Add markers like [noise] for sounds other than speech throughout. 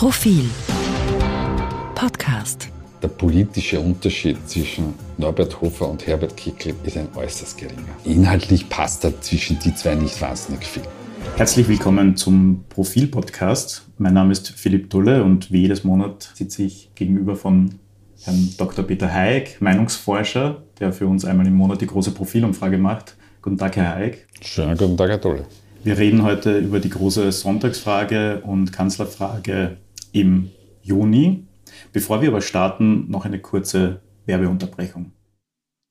Profil Podcast der politische Unterschied zwischen Norbert Hofer und Herbert Kickl ist ein äußerst geringer. Inhaltlich passt da zwischen die zwei nicht wahnsinnig viel. Herzlich willkommen zum Profil-Podcast. Mein Name ist Philipp Dulle und wie jedes Monat sitze ich gegenüber von Herrn Dr. Peter Hayek, Meinungsforscher, der für uns einmal im Monat die große Profilumfrage macht. Guten Tag, Herr Hayek. Schönen guten Tag, Herr Dulle. Wir reden heute über die große Sonntagsfrage und Kanzlerfrage im Juni. Bevor wir aber starten, noch eine kurze Werbeunterbrechung.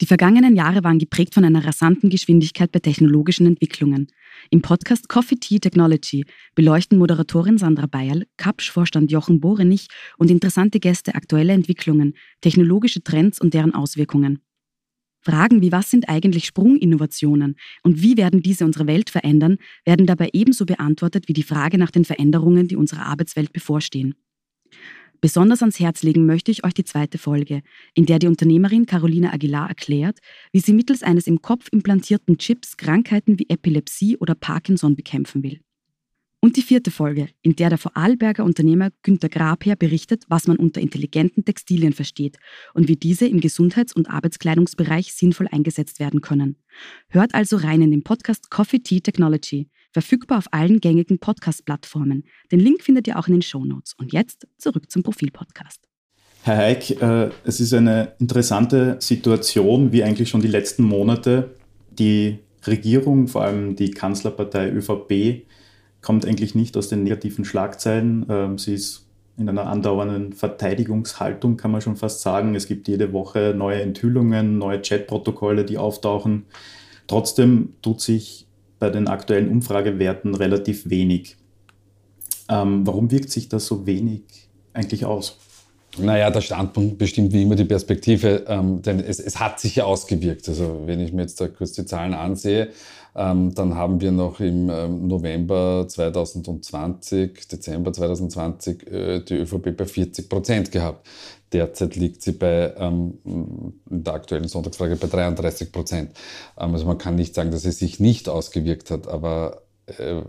Die vergangenen Jahre waren geprägt von einer rasanten Geschwindigkeit bei technologischen Entwicklungen. Im Podcast Coffee Tea Technology beleuchten Moderatorin Sandra Bayerl, Kapsch-Vorstand Jochen Borenich und interessante Gäste aktuelle Entwicklungen, technologische Trends und deren Auswirkungen. Fragen wie was sind eigentlich Sprunginnovationen und wie werden diese unsere Welt verändern, werden dabei ebenso beantwortet wie die Frage nach den Veränderungen, die unserer Arbeitswelt bevorstehen. Besonders ans Herz legen möchte ich euch die zweite Folge, in der die Unternehmerin Carolina Aguilar erklärt, wie sie mittels eines im Kopf implantierten Chips Krankheiten wie Epilepsie oder Parkinson bekämpfen will. Und die vierte Folge, in der der Vorarlberger Unternehmer Günter Grabherr berichtet, was man unter intelligenten Textilien versteht und wie diese im Gesundheits- und Arbeitskleidungsbereich sinnvoll eingesetzt werden können. Hört also rein in den Podcast Coffee Tea Technology, verfügbar auf allen gängigen Podcast-Plattformen. Den Link findet ihr auch in den Show Notes. Und jetzt zurück zum Profil-Podcast. Herr Heik, äh, es ist eine interessante Situation, wie eigentlich schon die letzten Monate. Die Regierung, vor allem die Kanzlerpartei ÖVP, kommt eigentlich nicht aus den negativen Schlagzeilen. Ähm, sie ist in einer andauernden Verteidigungshaltung, kann man schon fast sagen. Es gibt jede Woche neue Enthüllungen, neue Chatprotokolle, die auftauchen. Trotzdem tut sich bei den aktuellen Umfragewerten relativ wenig. Ähm, warum wirkt sich das so wenig eigentlich aus? Naja, der Standpunkt bestimmt wie immer die Perspektive, ähm, denn es, es, hat sich ja ausgewirkt. Also wenn ich mir jetzt da kurz die Zahlen ansehe, ähm, dann haben wir noch im ähm, November 2020, Dezember 2020 äh, die ÖVP bei 40 Prozent gehabt. Derzeit liegt sie bei, ähm, in der aktuellen Sonntagsfrage bei 33 Prozent. Ähm, also man kann nicht sagen, dass es sich nicht ausgewirkt hat, aber äh,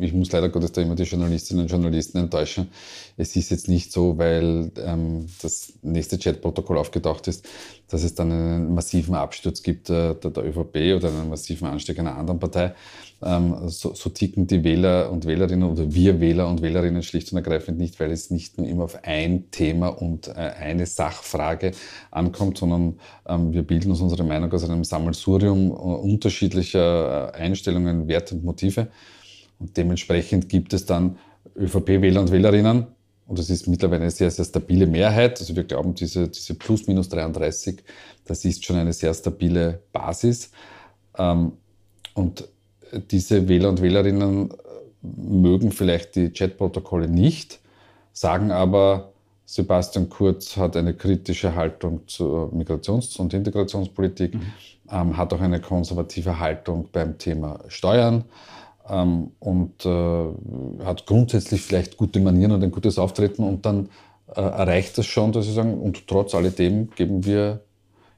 ich muss leider Gottes da immer die Journalistinnen und Journalisten enttäuschen. Es ist jetzt nicht so, weil ähm, das nächste Chatprotokoll aufgetaucht ist, dass es dann einen massiven Absturz gibt äh, der, der, ÖVP oder einen massiven Anstieg einer anderen Partei. Ähm, so, so, ticken die Wähler und Wählerinnen oder wir Wähler und Wählerinnen schlicht und ergreifend nicht, weil es nicht nur immer auf ein Thema und äh, eine Sachfrage ankommt, sondern ähm, wir bilden uns unsere Meinung aus einem Sammelsurium äh, unterschiedlicher äh, Einstellungen, Werte und Motive. Und dementsprechend gibt es dann ÖVP-Wähler und Wählerinnen, und das ist mittlerweile eine sehr, sehr stabile Mehrheit. Also wir glauben, diese, diese plus minus 33, das ist schon eine sehr stabile Basis. Ähm, und diese Wähler und Wählerinnen mögen vielleicht die Chatprotokolle nicht, sagen aber, Sebastian Kurz hat eine kritische Haltung zur Migrations- und Integrationspolitik, mhm. ähm, hat auch eine konservative Haltung beim Thema Steuern ähm, und äh, hat grundsätzlich vielleicht gute Manieren und ein gutes Auftreten und dann äh, erreicht das schon, dass sie sagen, und trotz alledem geben wir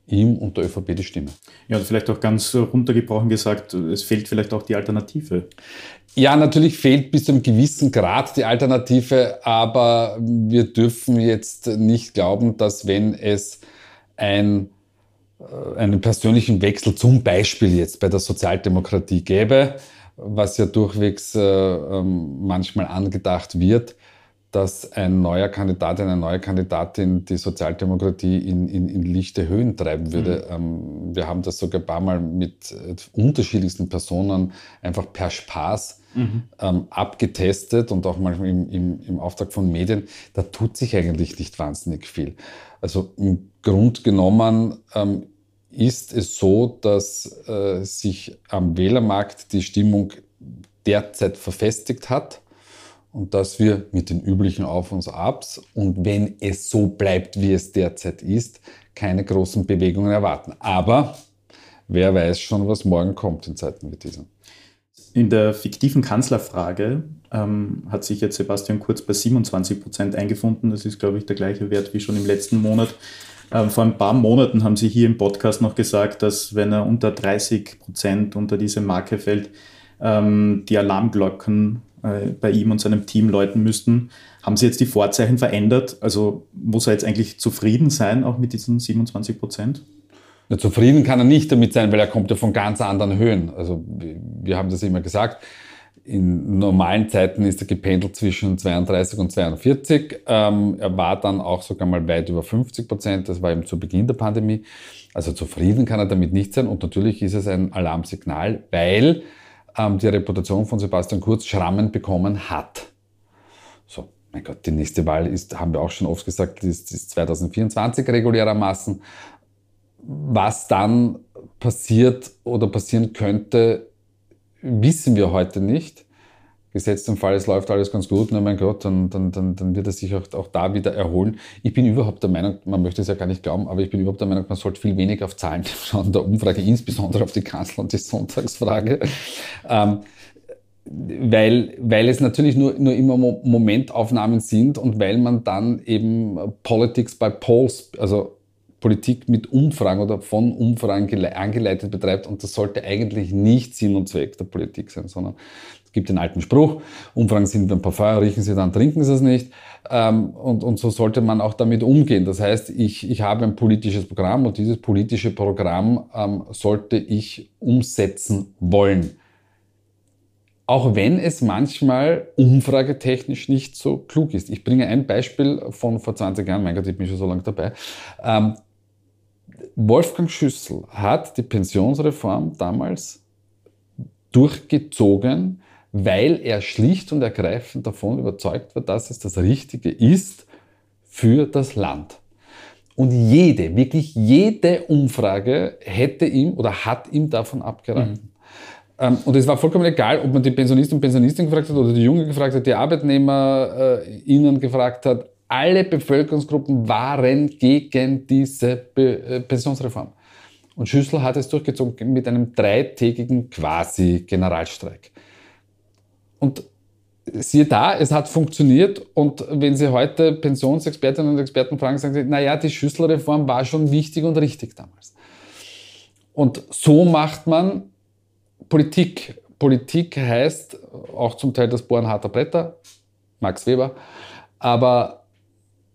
ihm und der ÖVP die Stimme. Ja, und vielleicht auch ganz runtergebrochen gesagt, es fehlt vielleicht auch die Alternative. Ja, natürlich fehlt bis zu einem gewissen Grad die Alternative, aber wir dürfen jetzt nicht glauben, dass wenn es ein, äh, einen persönlichen Wechsel zum Beispiel jetzt bei der Sozialdemokratie gäbe, was ja durchwegs äh, ähm, manchmal angedacht wird, dass ein neuer Kandidat, eine neue Kandidatin die Sozialdemokratie in, in, in lichte Höhen treiben würde. Mhm. Ähm, wir haben das sogar ein paar Mal mit äh, unterschiedlichsten Personen einfach per Spaß mhm. ähm, abgetestet und auch manchmal im, im, im Auftrag von Medien. Da tut sich eigentlich nicht wahnsinnig viel. Also im Grund genommen ähm, ist es so, dass äh, sich am Wählermarkt die Stimmung derzeit verfestigt hat und dass wir mit den üblichen Auf und Abs und wenn es so bleibt, wie es derzeit ist, keine großen Bewegungen erwarten. Aber wer weiß schon, was morgen kommt in Zeiten wie diesen. In der fiktiven Kanzlerfrage ähm, hat sich jetzt Sebastian Kurz bei 27 Prozent eingefunden. Das ist, glaube ich, der gleiche Wert wie schon im letzten Monat. Ähm, vor ein paar Monaten haben Sie hier im Podcast noch gesagt, dass wenn er unter 30 Prozent unter diese Marke fällt, ähm, die Alarmglocken äh, bei ihm und seinem Team läuten müssten. Haben Sie jetzt die Vorzeichen verändert? Also muss er jetzt eigentlich zufrieden sein, auch mit diesen 27 Prozent? Ja, zufrieden kann er nicht damit sein, weil er kommt ja von ganz anderen Höhen. Also wir haben das immer gesagt. In normalen Zeiten ist er gependelt zwischen 32 und 42. Ähm, er war dann auch sogar mal weit über 50 Prozent. Das war eben zu Beginn der Pandemie. Also zufrieden kann er damit nicht sein. Und natürlich ist es ein Alarmsignal, weil ähm, die Reputation von Sebastian Kurz Schrammen bekommen hat. So, mein Gott, die nächste Wahl ist, haben wir auch schon oft gesagt, ist, ist 2024 regulärermaßen. Was dann passiert oder passieren könnte, wissen wir heute nicht. Gesetzt im Fall, es läuft alles ganz gut, na mein Gott, dann, dann, dann, dann wird er sich auch, auch da wieder erholen. Ich bin überhaupt der Meinung, man möchte es ja gar nicht glauben, aber ich bin überhaupt der Meinung, man sollte viel weniger auf Zahlen [laughs] schauen, der Umfrage, insbesondere auf die Kanzler- und die Sonntagsfrage. Ähm, weil, weil es natürlich nur, nur immer Momentaufnahmen sind und weil man dann eben Politics by Polls, also Politik mit Umfragen oder von Umfragen angeleitet betreibt. Und das sollte eigentlich nicht Sinn und Zweck der Politik sein, sondern es gibt den alten Spruch, Umfragen sind ein Parfum, riechen sie dann, trinken sie es nicht. Ähm, und, und so sollte man auch damit umgehen. Das heißt, ich, ich habe ein politisches Programm und dieses politische Programm ähm, sollte ich umsetzen wollen. Auch wenn es manchmal umfragetechnisch nicht so klug ist. Ich bringe ein Beispiel von vor 20 Jahren, mein Gott, ich bin schon so lange dabei. Ähm, Wolfgang Schüssel hat die Pensionsreform damals durchgezogen, weil er schlicht und ergreifend davon überzeugt war, dass es das Richtige ist für das Land. Und jede, wirklich jede Umfrage hätte ihm oder hat ihm davon abgeraten. Mhm. Und es war vollkommen egal, ob man die Pensionisten und Pensionistin gefragt hat oder die Jungen gefragt hat, die Arbeitnehmer äh, ihnen gefragt hat alle Bevölkerungsgruppen waren gegen diese Be äh, Pensionsreform. Und Schüssel hat es durchgezogen mit einem dreitägigen Quasi-Generalstreik. Und siehe da, es hat funktioniert. Und wenn Sie heute Pensionsexpertinnen und Experten fragen, sagen Sie, naja, die Schüsselreform war schon wichtig und richtig damals. Und so macht man Politik. Politik heißt auch zum Teil das Bohren harter Bretter, Max Weber, aber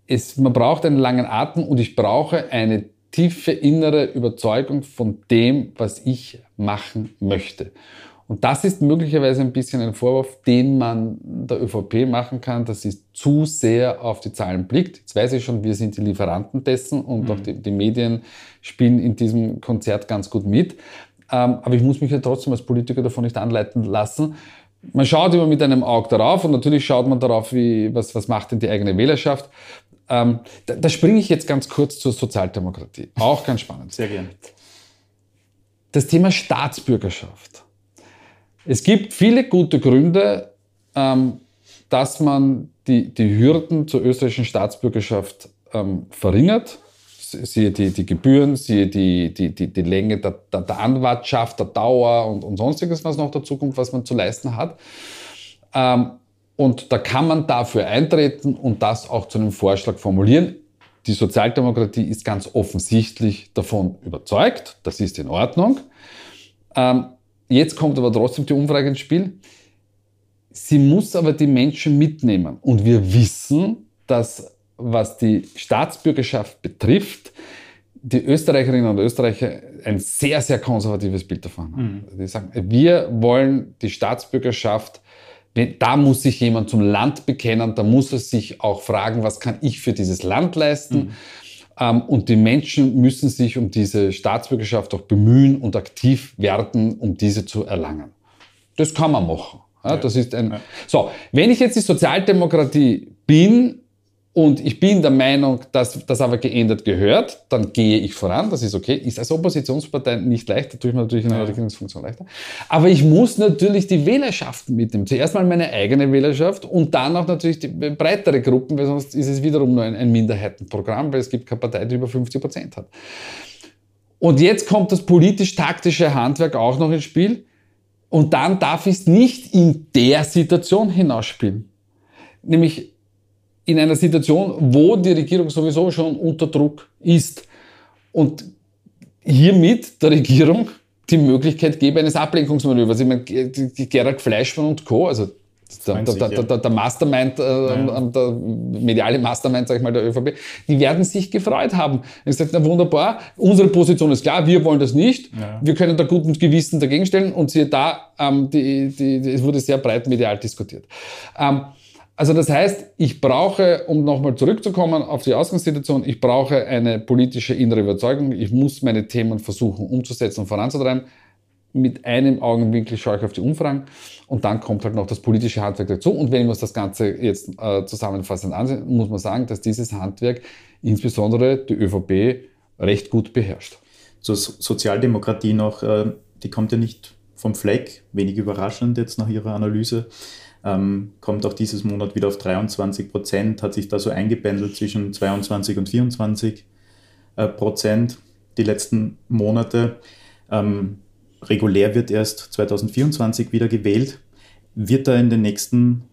es, man braucht einen langen Atem und ich brauche eine tiefe innere Überzeugung von dem, was ich machen möchte. Und das ist möglicherweise ein bisschen ein Vorwurf, den man der ÖVP machen kann, dass sie zu sehr auf die Zahlen blickt. Jetzt weiß ich schon, wir sind die Lieferanten dessen und mhm. auch die, die, Medien spielen in diesem Konzert ganz gut mit. Ähm, aber ich muss mich ja trotzdem als Politiker davon nicht anleiten lassen. Man schaut immer mit einem Auge darauf und natürlich schaut man darauf, wie, was, was macht denn die eigene Wählerschaft. Ähm, da, da springe ich jetzt ganz kurz zur Sozialdemokratie. Auch ganz spannend. Sehr gerne. Das Thema Staatsbürgerschaft. Es gibt viele gute Gründe, ähm, dass man die, die Hürden zur österreichischen Staatsbürgerschaft ähm, verringert. Siehe die, die Gebühren, siehe die, die, die, die Länge der, der, der Anwartschaft, der Dauer und, und sonstiges, was noch dazu kommt, was man zu leisten hat. Ähm, und da kann man dafür eintreten und das auch zu einem Vorschlag formulieren. Die Sozialdemokratie ist ganz offensichtlich davon überzeugt, das ist in Ordnung. Ähm, jetzt kommt aber trotzdem die Umfrage ins Spiel. Sie muss aber die Menschen mitnehmen. Und wir wissen, dass was die Staatsbürgerschaft betrifft, die Österreicherinnen und Österreicher ein sehr, sehr konservatives Bild davon haben. Mhm. Die sagen, wir wollen die Staatsbürgerschaft da muss sich jemand zum Land bekennen, da muss er sich auch fragen, was kann ich für dieses Land leisten. Mhm. Ähm, und die Menschen müssen sich um diese Staatsbürgerschaft auch bemühen und aktiv werden, um diese zu erlangen. Das kann man machen. Ja, das ist ein, so, wenn ich jetzt die Sozialdemokratie bin, und ich bin der Meinung, dass das aber geändert gehört, dann gehe ich voran, das ist okay. Ist als Oppositionspartei nicht leicht, da tue ich mir natürlich in einer Regierungsfunktion leichter. Aber ich muss natürlich die Wählerschaften mitnehmen. Zuerst mal meine eigene Wählerschaft und dann auch natürlich die breitere Gruppen, weil sonst ist es wiederum nur ein, ein Minderheitenprogramm, weil es gibt keine Partei, die über 50 Prozent hat. Und jetzt kommt das politisch-taktische Handwerk auch noch ins Spiel. Und dann darf ich es nicht in der Situation hinausspielen. Nämlich in einer Situation, wo die Regierung sowieso schon unter Druck ist und hiermit der Regierung die Möglichkeit gebe eines Ablenkungsmanövers. Ich meine, Gerhard Fleischmann und Co., also der, der, der, der, Mastermind, äh, ja. der mediale Mastermind, sag ich mal, der ÖVP, die werden sich gefreut haben. Ich sage, na wunderbar, unsere Position ist klar, wir wollen das nicht, ja. wir können da guten Gewissen dagegen stellen und siehe da, ähm, die, die, die, es wurde sehr breit medial diskutiert. Ähm, also das heißt, ich brauche, um nochmal zurückzukommen auf die Ausgangssituation, ich brauche eine politische innere Überzeugung. Ich muss meine Themen versuchen umzusetzen und voranzutreiben mit einem Augenwinkel schaue ich auf die Umfragen und dann kommt halt noch das politische Handwerk dazu. Und wenn wir uns das Ganze jetzt äh, zusammenfassend ansehen, muss man sagen, dass dieses Handwerk insbesondere die ÖVP recht gut beherrscht. Zur Sozialdemokratie noch, äh, die kommt ja nicht vom Fleck, wenig überraschend jetzt nach Ihrer Analyse. Ähm, kommt auch dieses Monat wieder auf 23 Prozent, hat sich da so eingependelt zwischen 22 und 24 äh, Prozent die letzten Monate. Ähm, regulär wird erst 2024 wieder gewählt. Wird da in den nächsten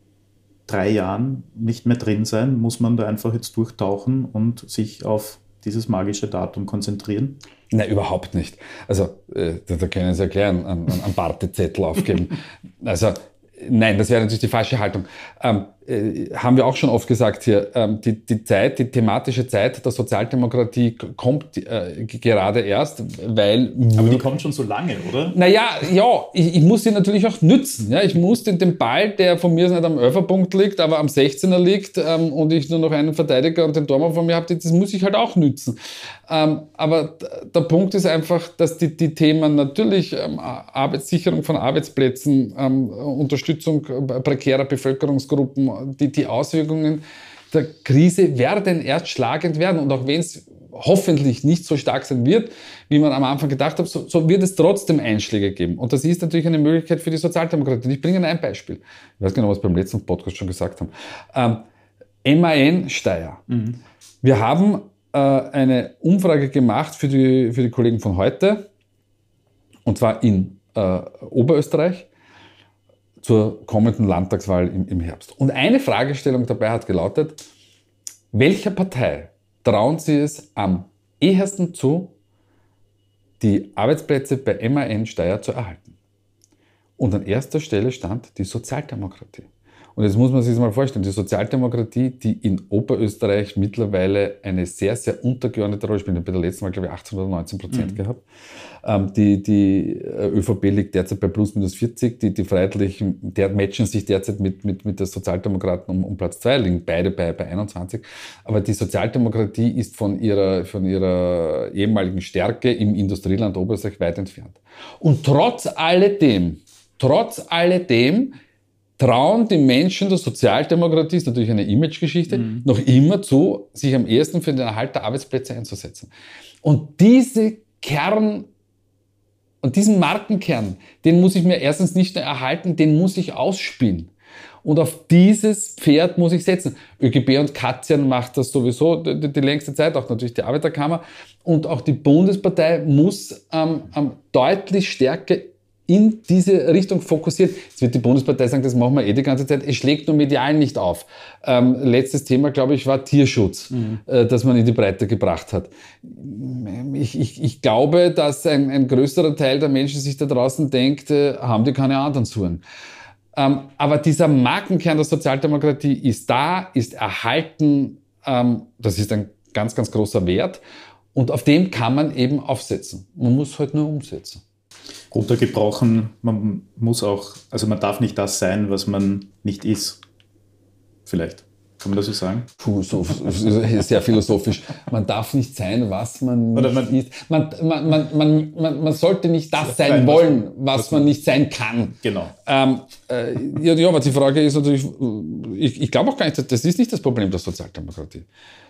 drei Jahren nicht mehr drin sein? Muss man da einfach jetzt durchtauchen und sich auf dieses magische Datum konzentrieren? Nein, überhaupt nicht. Also, äh, da, da können Sie erklären, einen, einen Bartezettel aufgeben. also, nein, das wäre natürlich die falsche Haltung. Ähm, äh, haben wir auch schon oft gesagt hier, ähm, die, die Zeit, die thematische Zeit der Sozialdemokratie kommt äh, gerade erst, weil... Aber die kommt schon so lange, oder? Naja, ja, ich, ich muss sie natürlich auch nützen. Ja? Ich muss den, den Ball, der von mir nicht am 11 liegt, aber am 16er liegt ähm, und ich nur noch einen Verteidiger und den Tormann von mir habe, das muss ich halt auch nützen. Ähm, aber der Punkt ist einfach, dass die, die Themen natürlich ähm, Arbeitssicherung von Arbeitsplätzen, ähm, Unterstützung äh, prekärer Bevölkerungsgruppen, die, die Auswirkungen der Krise werden erst schlagend werden. Und auch wenn es hoffentlich nicht so stark sein wird, wie man am Anfang gedacht hat, so, so, wird es trotzdem Einschläge geben. Und das ist natürlich eine Möglichkeit für die Sozialdemokratie. Und ich bringe Ihnen ein Beispiel. Ich weiß genau, was wir beim letzten Podcast schon gesagt haben. Ähm, MAN Steyr. Mhm. Wir haben äh, eine Umfrage gemacht für die, für die Kollegen von heute, und zwar in äh, Oberösterreich zur kommenden Landtagswahl im, im Herbst. Und eine Fragestellung dabei hat gelautet, welcher Partei trauen Sie es am ehesten zu, die Arbeitsplätze bei MAN Steyr zu erhalten? Und an erster Stelle stand die Sozialdemokratie. Und jetzt muss man sich das mal vorstellen, die Sozialdemokratie, die in Oberösterreich mittlerweile eine sehr, sehr untergeordnete Rolle spielt, bei der letzten Mal, glaube ich, 18 oder 19 Prozent mhm. gehabt. Ähm, die, die äh, ÖVP liegt derzeit bei plus minus 40, die, die Freiheitlichen, der matchen sich derzeit mit, mit, mit der Sozialdemokraten um, um Platz 2, liegen beide bei, bei 21. Aber die Sozialdemokratie ist von ihrer, von ihrer ehemaligen Stärke im Industrieland Oberösterreich weit entfernt. Und trotz alledem, trotz alledem trauen die Menschen der Sozialdemokratie, ist natürlich eine Imagegeschichte, mhm. noch immer zu, sich am ehesten für den Erhalt der Arbeitsplätze einzusetzen. Und diese Kern und diesen Markenkern, den muss ich mir erstens nicht nur erhalten, den muss ich ausspielen. Und auf dieses Pferd muss ich setzen. ÖGB und Katzian macht das sowieso die, die, längste Zeit, auch natürlich die Arbeiterkammer. Und auch die Bundespartei muss ähm, ähm, deutlich stärker in diese Richtung fokussiert. Jetzt wird die Bundespartei sagen, das machen wir eh die ganze Zeit. Es schlägt nur medial nicht auf. Ähm, letztes Thema, glaube ich, war Tierschutz, mhm. äh, das man in die Breite gebracht hat. Ich, ich, ich glaube, dass ein, ein, größerer Teil der Menschen sich da draußen denkt, äh, haben die keine anderen Suren. Ähm, aber dieser Markenkern der Sozialdemokratie ist da, ist erhalten. Ähm, das ist ein ganz, ganz großer Wert. Und auf dem kann man eben aufsetzen. Man muss halt nur umsetzen runtergebrochen, man muss auch, also man darf nicht das sein, was man nicht ist. Vielleicht. Kann man das so sagen? So, sehr philosophisch. Man darf nicht sein, was man nicht man, ist. Man, man, man, man, man, man sollte nicht das sein wollen, was, was man nicht sein kann. Genau. Ähm, äh, ja, ja, aber die Frage ist natürlich, ich, ich glaube auch gar nicht, das ist nicht das Problem der Sozialdemokratie.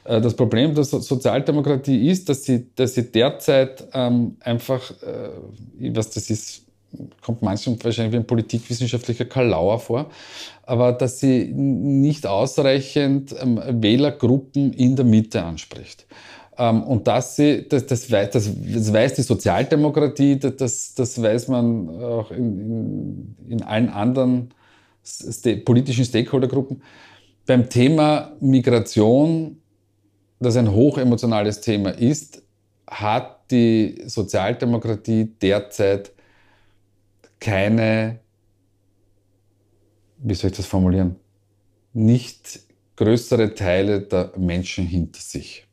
Äh, das Problem der so Sozialdemokratie ist, dass sie, dass sie derzeit ähm, einfach, äh, was das ist, kommt manchmal wahrscheinlich wie ein politikwissenschaftlicher Kalauer vor, aber dass sie nicht ausreichend ähm, Wählergruppen in der Mitte anspricht. Ähm, und dass sie, das, das, weiß, das, das weiß die Sozialdemokratie, das, das weiß man auch in, in, in allen anderen st politischen Stakeholdergruppen. Beim Thema Migration, das ein hochemotionales Thema ist, hat die Sozialdemokratie derzeit keine wie soll ich das formulieren, nicht größere Teile der Menschen hinter sich.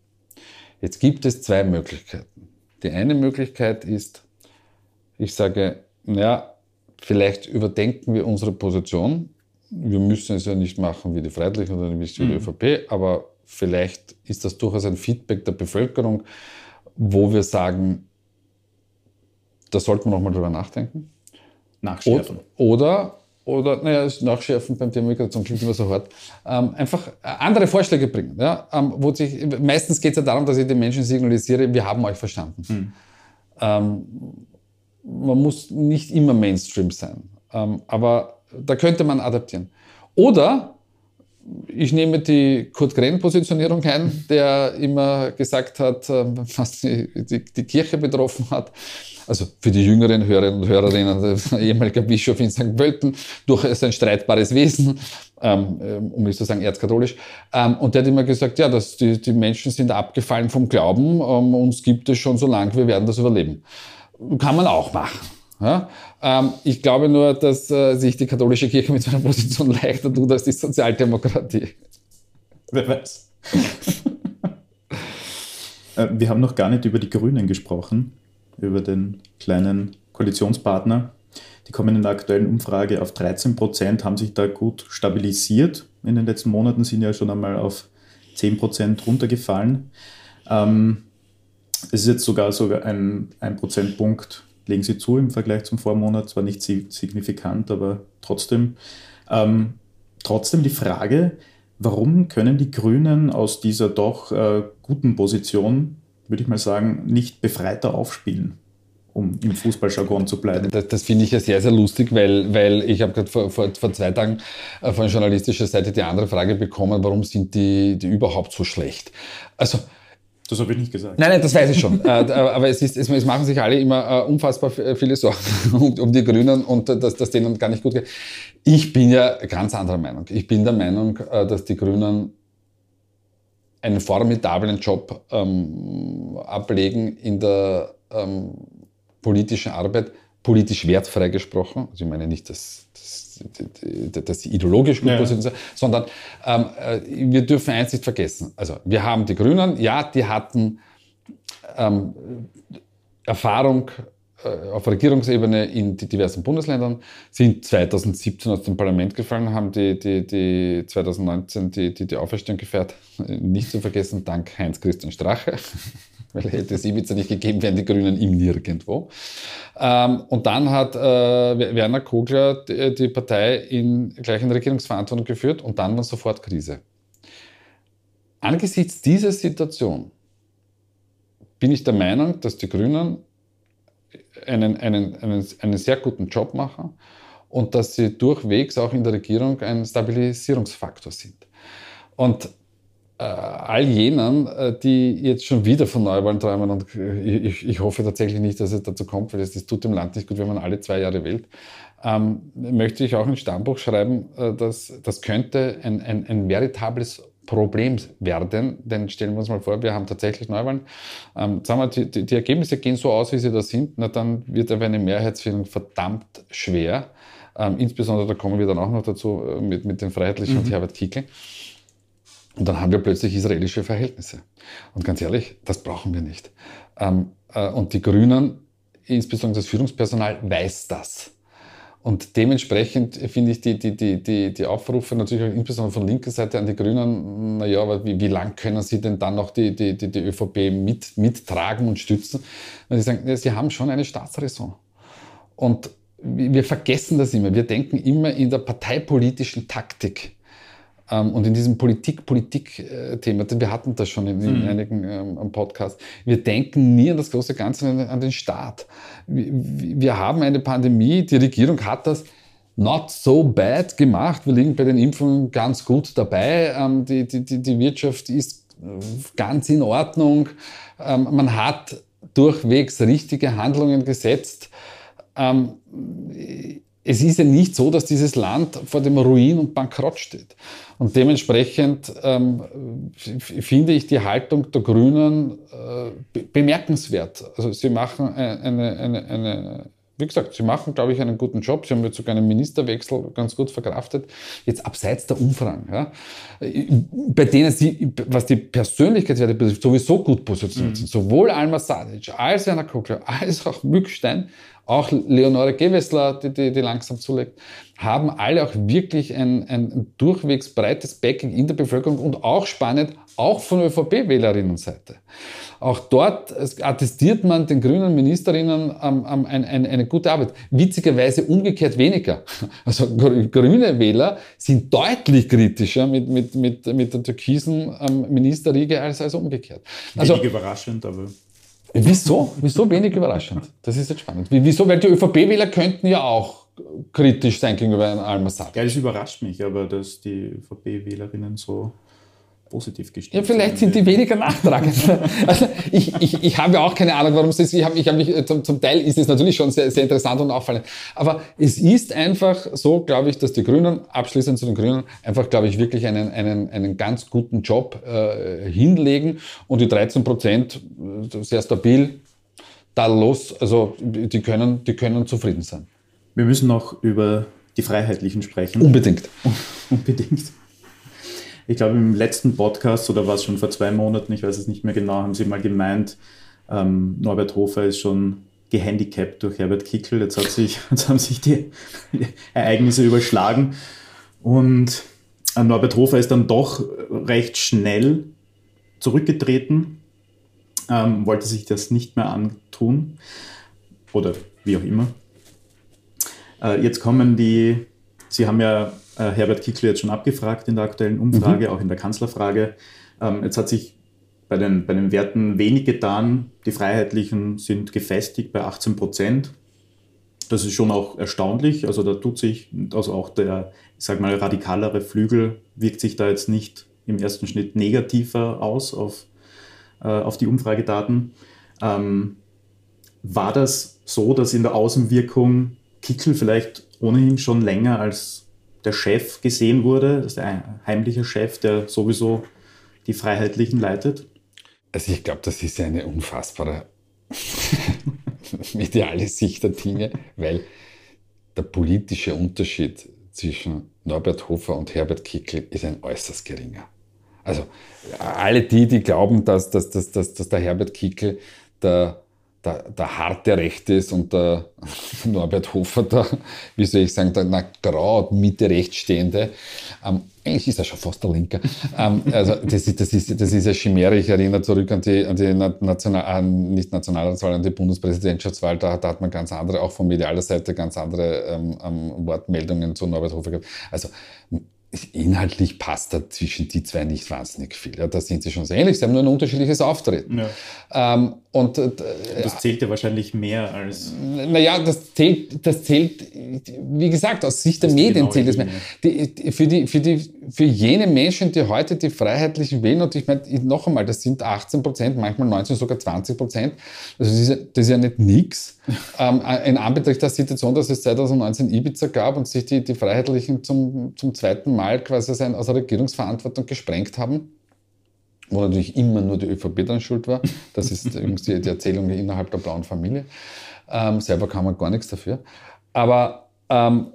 Jetzt gibt es zwei Möglichkeiten. Die eine Möglichkeit ist, ich sage, naja, vielleicht überdenken wir unsere Position. Wir müssen es ja nicht machen wie die Freiheitlichen oder wie die mhm. ÖVP, aber vielleicht ist das durchaus ein Feedback der Bevölkerung, wo wir sagen, da sollten wir nochmal drüber nachdenken. Nachschärfen. Oder, oder naja, nachschärfen beim Thema Migration klingt immer so hart. Ähm, einfach andere Vorschläge bringen. Ja? Ähm, wo sich, meistens geht es ja darum, dass ich den Menschen signalisiere, wir haben euch verstanden. Hm. Ähm, man muss nicht immer Mainstream sein. Ähm, aber da könnte man adaptieren. Oder ich nehme die Kurt Gren-Positionierung ein, der immer gesagt hat, ähm, [laughs] was die, die, die, Kirche betroffen hat. Also für die jüngeren Hörerinnen und Hörerinnen, der ehemaliger Bischof in St. Pölten, durchaus ein streitbares Wesen, ähm, ähm, um nicht zu sagen erzkatholisch. und der hat immer gesagt, ja, dass die, die Menschen sind abgefallen vom Glauben, uns gibt es schon so lange, wir werden das überleben. Kann man auch machen. Ja? Ähm, ich glaube nur, dass äh, sich die katholische Kirche mit seiner Position [laughs] leichter tut als die Sozialdemokratie. Wer weiß. [laughs] äh, wir haben noch gar nicht über die Grünen gesprochen, über den kleinen Koalitionspartner. Die kommen in der aktuellen Umfrage auf 13 Prozent, haben sich da gut stabilisiert. In den letzten Monaten sind ja schon einmal auf 10 Prozent runtergefallen. Ähm, es ist jetzt sogar sogar ein, ein Prozentpunkt legen sie zu im Vergleich zum Vormonat, zwar nicht signifikant, aber trotzdem. Ähm, trotzdem die Frage, warum können die Grünen aus dieser doch äh, guten Position, würde ich mal sagen, nicht befreiter aufspielen? um im Fußballjargon zu bleiben. Das, das finde ich ja sehr, sehr lustig, weil, weil ich habe gerade vor, vor, vor zwei Tagen äh, von journalistischer Seite die andere Frage bekommen, warum sind die, die überhaupt so schlecht? Also das habe ich nicht gesagt. Nein, nein, das weiß ich schon. [laughs] Äh, aber es, ist, es, es, machen sich alle immer äh, unfassbar viele Sorgen [laughs] um, um, die Grünen und dass das denen gar nicht gut geht. Ich bin ja ganz anderer Meinung. Ich bin der Meinung, dass die Grünen einen formidablen Job ähm, ablegen in der ähm, politischen Arbeit, politisch wertfrei gesprochen. Also ich meine nicht, dass dass sie ideologisch gut ja. sind, sondern ähm, äh, wir dürfen eins nicht vergessen. Also wir haben die Grünen, ja, die hatten ähm, Erfahrung auf Regierungsebene in diversen Bundesländern, sind 2017 aus dem Parlament gefallen, haben die, die, die 2019 die, die, die Auferstehung gefeiert. [laughs] Nicht zu vergessen, dank Heinz-Christian Strache [laughs] weil hätte es Ibiza nicht gegeben, wären die Grünen im Nirgendwo. Ähm, und dann hat äh, Werner Kogler die, die, Partei in, gleich in Regierungsverantwortung geführt und dann war sofort Krise. Angesichts dieser Situation bin ich der Meinung, dass die Grünen einen, einen, einen, einen sehr guten Job machen und dass sie durchwegs auch in der Regierung ein Stabilisierungsfaktor sind. Und äh, all jenen, äh, die jetzt schon wieder von Neuwahlen träumen, und ich, ich, hoffe tatsächlich nicht, dass es dazu kommt, weil das tut dem Land nicht gut, wenn man alle zwei Jahre wählt, ähm, möchte ich auch ein Stammbuch schreiben, äh, dass das könnte ein, ein, ein veritables Problem werden, denn stellen wir uns mal vor, wir haben tatsächlich Neuwahlen. Ähm, sagen wir, die, die, Ergebnisse gehen so aus, wie sie da sind, na, dann wird aber eine Mehrheitsfindung verdammt schwer. Ähm, insbesondere, da kommen wir dann auch noch dazu äh, mit, mit den Freiheitlichen mhm. und Herbert Kickl. Und dann haben wir plötzlich israelische Verhältnisse. Und ganz ehrlich, das brauchen wir nicht. Ähm, äh, und die Grünen, insbesondere das Führungspersonal, weiß das. Und dementsprechend finde ich die, die, die, die, die Aufrufe natürlich auch insbesondere von linker Seite an die Grünen, naja, aber wie, wie lang können sie denn dann noch die, die, die, die ÖVP mit, mittragen und stützen? Weil sie sagen, ja, sie haben schon eine Staatsräson. Und wir vergessen das immer. Wir denken immer in der parteipolitischen Taktik. Ähm, und in diesem Politik-Politik-Thema, wir hatten das schon in, in mhm. einigen ähm, Podcasts, wir denken nie an das große Ganze, an, an den Staat. Wir, wir haben eine Pandemie, die Regierung hat das not so bad gemacht. Wir liegen bei den Impfungen ganz gut dabei. Ähm, die, die, die Wirtschaft ist äh, ganz in Ordnung. Ähm, man hat durchwegs richtige Handlungen gesetzt. Ähm, es ist ja nicht so, dass dieses Land vor dem Ruin und Bankrott steht. Und dementsprechend ähm, finde ich die Haltung der Grünen äh, bemerkenswert. Also sie machen eine, eine, eine, wie gesagt, sie machen, glaube ich, einen guten Job. Sie haben jetzt sogar einen Ministerwechsel ganz gut verkraftet. Jetzt abseits der Umfragen, ja, bei denen sie, was die Persönlichkeitswerte betrifft, sowieso gut positioniert mhm. sind. Sowohl Alma Sadic als Jana Kokler als auch Mückstein, auch Leonore Gewessler, die, die, die langsam zulegt, haben alle auch wirklich ein, ein durchwegs breites Backing in der Bevölkerung und auch spannend, auch von ÖVP-Wählerinnenseite. Auch dort attestiert man den grünen Ministerinnen ähm, ähm, eine, eine, eine gute Arbeit. Witzigerweise umgekehrt weniger. [laughs] Also grüne Wähler sind deutlich kritischer mit, mit, mit, mit der türkisen ähm, Ministerriege als, als umgekehrt. Also, Wenig überraschend, aber... Wieso? Wieso wenig überraschend? Das ist jetzt spannend. Wieso? Weil die ÖVP-Wähler könnten ja auch kritisch sein gegenüber einem Al-Massad. Ja, das überrascht mich, aber dass die ÖVP-Wählerinnen so positiv gestimmt Ja, vielleicht sind die weniger nachtragend. [laughs] also ich, ich, ich habe ja auch keine Ahnung, warum es ist. Ich habe, ich habe mich, zum, zum Teil ist es natürlich schon sehr, sehr interessant und auffallend. Aber es ist einfach so, glaube ich, dass die Grünen, abschließend zu den Grünen, einfach, glaube ich, wirklich einen, einen, einen ganz guten Job äh, hinlegen und die 13 Prozent äh, sehr stabil, da los, also die können, die können zufrieden sein. Wir müssen noch über die Freiheitlichen sprechen. Unbedingt. [laughs] Unbedingt. Ich glaube, im letzten Podcast oder war es schon vor zwei Monaten, ich weiß es nicht mehr genau, haben Sie mal gemeint, ähm, Norbert Hofer ist schon gehandicapt durch Herbert Kickl. Jetzt, hat sich, [laughs] jetzt haben sich die Ereignisse überschlagen und äh, Norbert Hofer ist dann doch recht schnell zurückgetreten, ähm, wollte sich das nicht mehr antun oder wie auch immer. Äh, jetzt kommen die, Sie haben ja äh, Herbert Kickl jetzt schon abgefragt in der aktuellen Umfrage, mhm. auch in der Kanzlerfrage. Ähm, jetzt hat sich bei den, bei den Werten wenig getan. Die Freiheitlichen sind gefestigt bei 18 Prozent. Das ist schon auch erstaunlich. Also da tut sich, also auch der, ich sag mal, radikalere Flügel wirkt sich da jetzt nicht im ersten Schnitt negativer aus auf, äh, auf die Umfragedaten. Ähm, war das so, dass in der Außenwirkung Kickel vielleicht ohnehin schon länger als der Chef gesehen wurde, das ist der heimliche Chef, der sowieso die Freiheitlichen leitet? Also ich glaube, das ist eine unfassbare [laughs] mediale Sicht der Dinge, weil der politische Unterschied zwischen Norbert Hofer und Herbert Kickl ist ein äußerst geringer. Also alle die, die glauben, dass, dass, dass, dass, dass der Herbert Kickl der der, der harte Rechte ist und der [laughs] Norbert Hofer, der, wie soll ich sagen, der na, grau Mitte rechts stehende. Ähm, eigentlich ist er schon fast der Linke. ähm, also das ist, das, ist, das ist eine Chimäre. Ich erinnere zurück an die, an die National, äh, nicht Nationalratswahl, an die Bundespräsidentschaftswahl. Da, da, hat man ganz andere, auch von medialer Seite, ganz andere ähm, ähm Wortmeldungen zu Norbert Hofer gehabt. Also inhaltlich passt da zwischen die zwei nicht wahnsinnig viel. Ja, da sind sie schon sehr ähnlich, sie haben nur ein unterschiedliches Auftreten. Ja. Ähm, und, äh, das zählt ja wahrscheinlich mehr als. Naja, das zählt, das zählt, wie gesagt, aus Sicht der Medien zählt es mehr. Die, die, für, die, für, die, für jene Menschen, die heute die Freiheitlichen wählen, und ich meine, noch einmal, das sind 18 Prozent, manchmal 19, sogar 20 Prozent, also das ist, ja, das ist ja nicht nichts. [laughs] ähm, in Anbetracht der Situation, dass es 2019 Ibiza gab und sich die, die Freiheitlichen zum, zum zweiten Mal quasi sein, aus der Regierungsverantwortung gesprengt haben wo natürlich immer nur die ÖVP dann schuld war. Das ist [laughs] übrigens die, die Erzählung innerhalb der blauen Familie. Ähm, selber kann man gar nichts dafür. Aber ähm,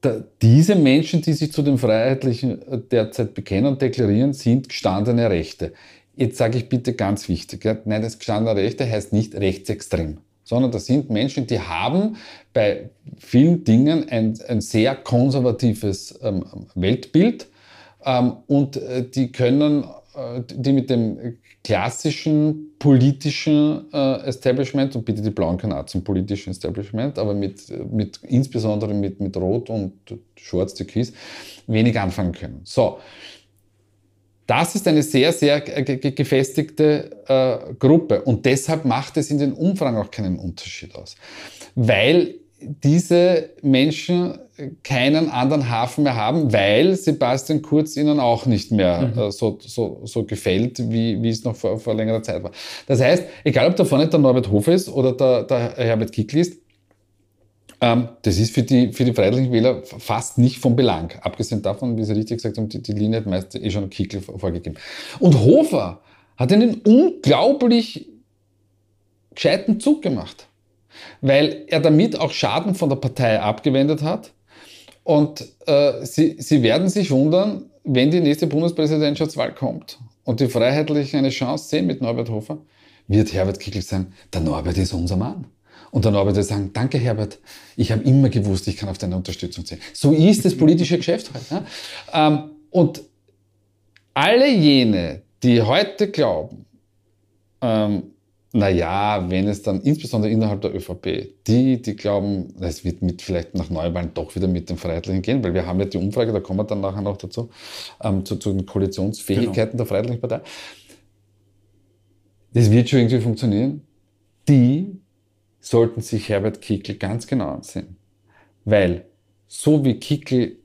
da, diese Menschen, die sich zu den Freiheitlichen derzeit bekennen und deklarieren, sind gestandene Rechte. Jetzt sage ich bitte ganz wichtig, ja, nein, das gestandene Rechte heißt nicht rechtsextrem, sondern das sind Menschen, die haben bei vielen Dingen ein, ein sehr konservatives ähm, Weltbild ähm, und äh, die können äh, die mit dem klassischen politischen äh, Establishment, und bitte die blauen Art zum politischen Establishment, aber mit, mit, insbesondere mit, mit Rot und Schwarz, Türkis, wenig anfangen können. So, das ist eine sehr, sehr gefestigte äh, Gruppe und deshalb macht es in den Umfragen auch keinen Unterschied aus. Weil diese Menschen keinen anderen Hafen mehr haben, weil Sebastian Kurz ihnen auch nicht mehr mhm. äh, so, so, so gefällt, wie, wie es noch vor, vor längerer Zeit war. Das heißt, egal ob da vorne der Norbert Hofer ist oder der, der Herbert Kickl ist, das ist für die, für die freiheitlichen Wähler fast nicht von Belang. Abgesehen davon, wie Sie richtig gesagt haben, die, die Linie hat meist eh schon Kickl vorgegeben. Und Hofer hat einen unglaublich gescheiten Zug gemacht. weil er damit auch Schaden von der Partei abgewendet hat. Und äh, sie, sie werden sich wundern, wenn die nächste Bundespräsidentschaftswahl kommt und die Freiheitlichen eine Chance sehen mit Norbert Hofer, wird Herbert Kickl sagen, der Norbert ist unser Mann. Und der Norbert wird sagen, danke Herbert, ich habe immer gewusst, ich kann auf deine Unterstützung zählen. So ist das politische Geschäft halt. Ja? Ähm, und alle jene, die heute glauben, ähm, naja, wenn es dann insbesondere innerhalb der ÖVP, die, die glauben, es wird mit vielleicht nach Neuwahlen doch wieder mit den Freiheitlichen gehen, weil wir haben ja die Umfrage, da kommen wir dann nachher noch dazu, ähm, zu, zu, den Koalitionsfähigkeiten genau. der Freiheitlichen Partei. Das wird schon irgendwie funktionieren. Die sollten sich Herbert Kickl ganz genau ansehen. Weil so wie Kickl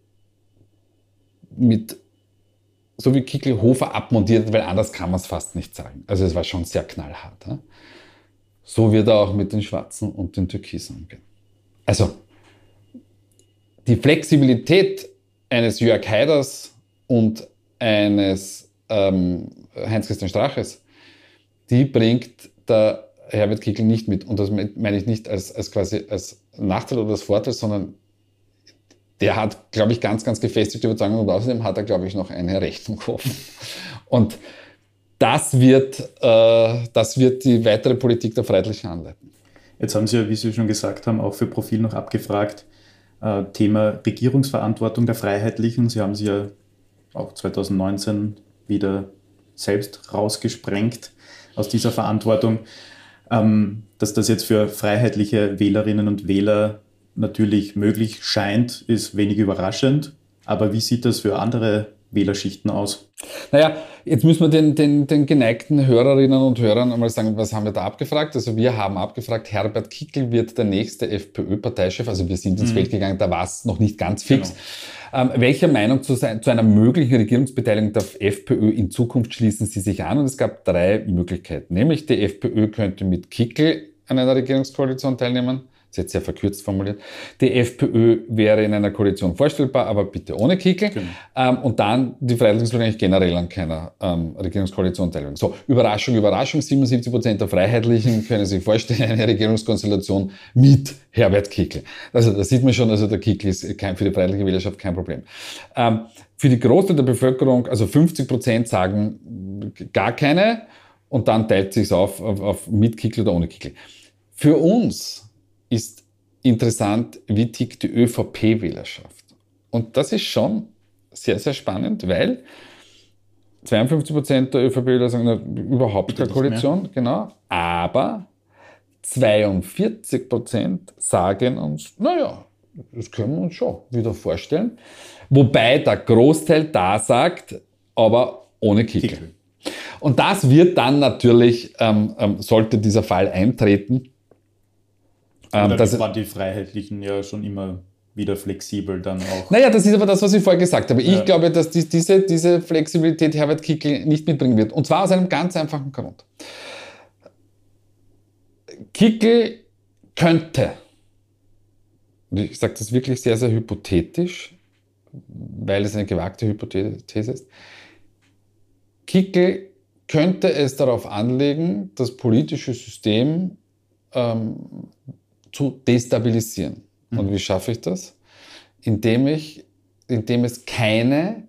mit so wie Kickl Hofer abmontiert, weil anders kann man es fast nicht sagen. Also es war schon sehr knallhart. Ja? So wird er auch mit den Schwarzen und den Türkisen umgehen. Also die Flexibilität eines Jörg Haiders und eines ähm, Heinz-Christian Straches, die bringt der Herbert Kickl nicht mit. Und das meine ich nicht als, als quasi als Nachteil oder als Vorteil, sondern der hat, glaube ich, ganz, ganz gefestigte Überzeugung und außerdem hat er, glaube ich, noch eine Rechnung offen. Und das wird, äh, das wird die weitere Politik der Freiheitlichen anleiten. Jetzt haben Sie ja, wie Sie schon gesagt haben, auch für Profil noch abgefragt, äh, Thema Regierungsverantwortung der Freiheitlichen. Sie haben sie ja auch 2019 wieder selbst rausgesprengt aus dieser Verantwortung. Ähm, dass das jetzt für freiheitliche Wählerinnen und Wähler natürlich möglich scheint, ist wenig überraschend. Aber wie sieht das für andere Wählerschichten aus? Naja, jetzt müssen wir den, den, den geneigten Hörerinnen und Hörern einmal sagen, was haben wir da abgefragt? Also wir haben abgefragt, Herbert Kickel wird der nächste FPÖ-Parteichef. Also wir sind ins mhm. Feld gegangen, da war es noch nicht ganz fix. Genau. Ähm, welcher Meinung zu, sein, zu einer möglichen Regierungsbeteiligung der FPÖ in Zukunft schließen Sie sich an? Und es gab drei Möglichkeiten. Nämlich die FPÖ könnte mit Kickel an einer Regierungskoalition teilnehmen ist jetzt sehr verkürzt formuliert. Die FPÖ wäre in einer Koalition vorstellbar, aber bitte ohne Kickel. Genau. Ähm, und dann die Freiheitlichen eigentlich generell an keiner ähm, Regierungskoalition teilnehmen. So, Überraschung, Überraschung, 77 Prozent der Freiheitlichen können sich vorstellen, eine Regierungskonstellation mit Herbert Kickel. Also da sieht man schon, also der Kickel ist kein, für die Freiheitliche Wählerschaft kein Problem. Ähm, für die Großteil der Bevölkerung, also 50 Prozent sagen gar keine und dann teilt sich auf, auf, auf mit Kickel oder ohne Kickel. Für uns ist interessant, wie tickt die ÖVP-Wählerschaft. Und das ist schon sehr, sehr spannend, weil 52 Prozent der ÖVP-Wähler sagen, überhaupt keine Koalition, genau. Aber 42 Prozent sagen uns, naja, das können wir uns schon wieder vorstellen. Wobei der Großteil da sagt, aber ohne Kickel. Und das wird dann natürlich, ähm, ähm, sollte dieser Fall eintreten, ähm, das waren die Freiheitlichen ja schon immer wieder flexibel dann auch. Naja, das ist aber das, was ich vorher gesagt habe. Ich ja. glaube, dass die, diese, diese Flexibilität Herbert Kickl nicht mitbringen wird. Und zwar aus einem ganz einfachen Grund. Kickl könnte, und ich sage das wirklich sehr, sehr hypothetisch, weil es eine gewagte Hypothese ist, Kickl könnte es darauf anlegen, das politische System ähm, zu destabilisieren. Mhm. Und wie schaffe ich das? Indem, ich, indem es keine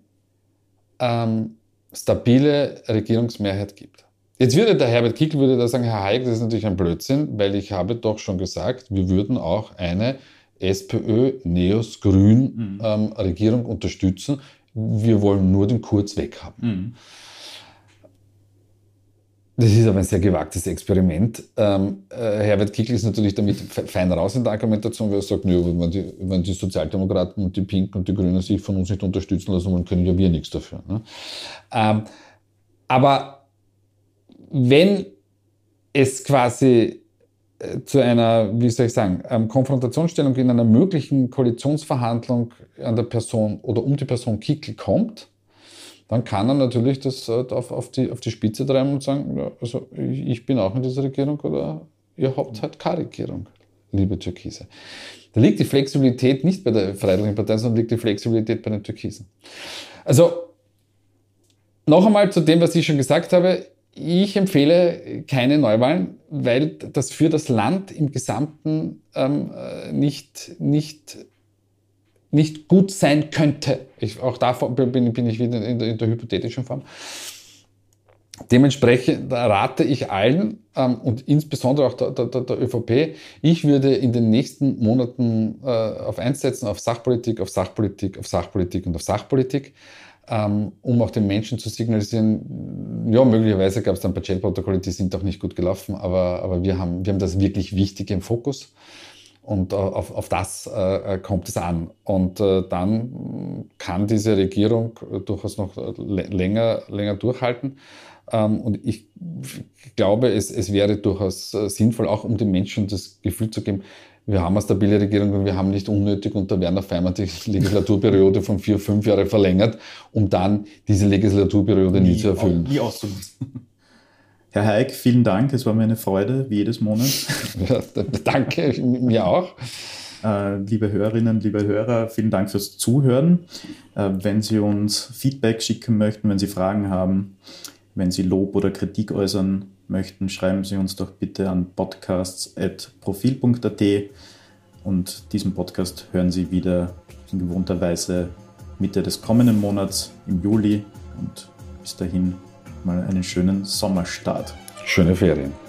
ähm, stabile Regierungsmehrheit gibt. Jetzt würde der Herbert Kickl würde da sagen, Herr Hayek, das ist natürlich ein Blödsinn, weil ich habe doch schon gesagt, wir würden auch eine SPÖ, Neos, Grün mhm. ähm, Regierung unterstützen. Wir wollen nur den Kurz weghaben. Mhm. Das ist aber ein sehr gewagtes Experiment. Ähm, äh, Herbert Kickl ist natürlich damit fein raus in der Argumentation, weil er sagt, nö, wenn, die, wenn die Sozialdemokraten und die Pinken und die Grünen sich von uns nicht unterstützen lassen wollen, können ja wir nichts dafür. Ne? Ähm, aber wenn es quasi äh, zu einer, wie soll ich sagen, ähm, Konfrontationsstellung in einer möglichen Koalitionsverhandlung an der Person oder um die Person Kickl kommt, dann kann er natürlich das äh, auf, auf, die, auf die Spitze treiben und sagen, also ich bin auch in dieser Regierung oder ihr habt halt keine Regierung, liebe Türkise. Da liegt die Flexibilität nicht bei der Freiheitlichen Partei, sondern liegt die Flexibilität bei den Türkisen. Also noch einmal zu dem, was ich schon gesagt habe. ich empfehle keine Neuwahlen, weil das für das Land im Gesamten ähm, äh, nicht, nicht, nicht gut sein könnte. Ich, auch da bin, bin ich wieder in der, in der hypothetischen Form. Dementsprechend rate ich allen ähm, und insbesondere auch der, der, der, ÖVP, ich würde in den nächsten Monaten äh, auf eins setzen, auf Sachpolitik, auf Sachpolitik, auf Sachpolitik und auf Sachpolitik ähm, um auch den Menschen zu signalisieren, ja, möglicherweise gab es dann Budgetprotokolle, die sind doch nicht gut gelaufen, aber, aber wir, haben, wir haben das wirklich Wichtige im Fokus und äh, auf, auf das äh, kommt es an. Und äh, dann kann diese Regierung durchaus noch länger, länger durchhalten. Ähm, und ich glaube, es, es wäre durchaus äh, sinnvoll, auch um den Menschen das Gefühl zu geben, wir haben eine stabile Regierung und wir haben nicht unnötig unter Werner Feimann die [laughs] Legislaturperiode von vier, fünf Jahre verlängert, um dann diese Legislaturperiode nie, nie zu erfüllen. Nie auszunutzen. Herr Heik, vielen Dank. Es war mir eine Freude, wie jedes Monat. [laughs] Danke, mir auch. Äh, liebe Hörerinnen, liebe Hörer, vielen Dank fürs Zuhören. Äh, wenn Sie uns Feedback schicken möchten, wenn Sie Fragen haben, wenn Sie Lob oder Kritik äußern möchten, schreiben Sie uns doch bitte an podcasts.profil.at und diesen Podcast hören Sie wieder in gewohnter Weise Mitte des kommenden Monats im Juli und bis dahin mal einen schönen Sommerstart. Schöne Ferien.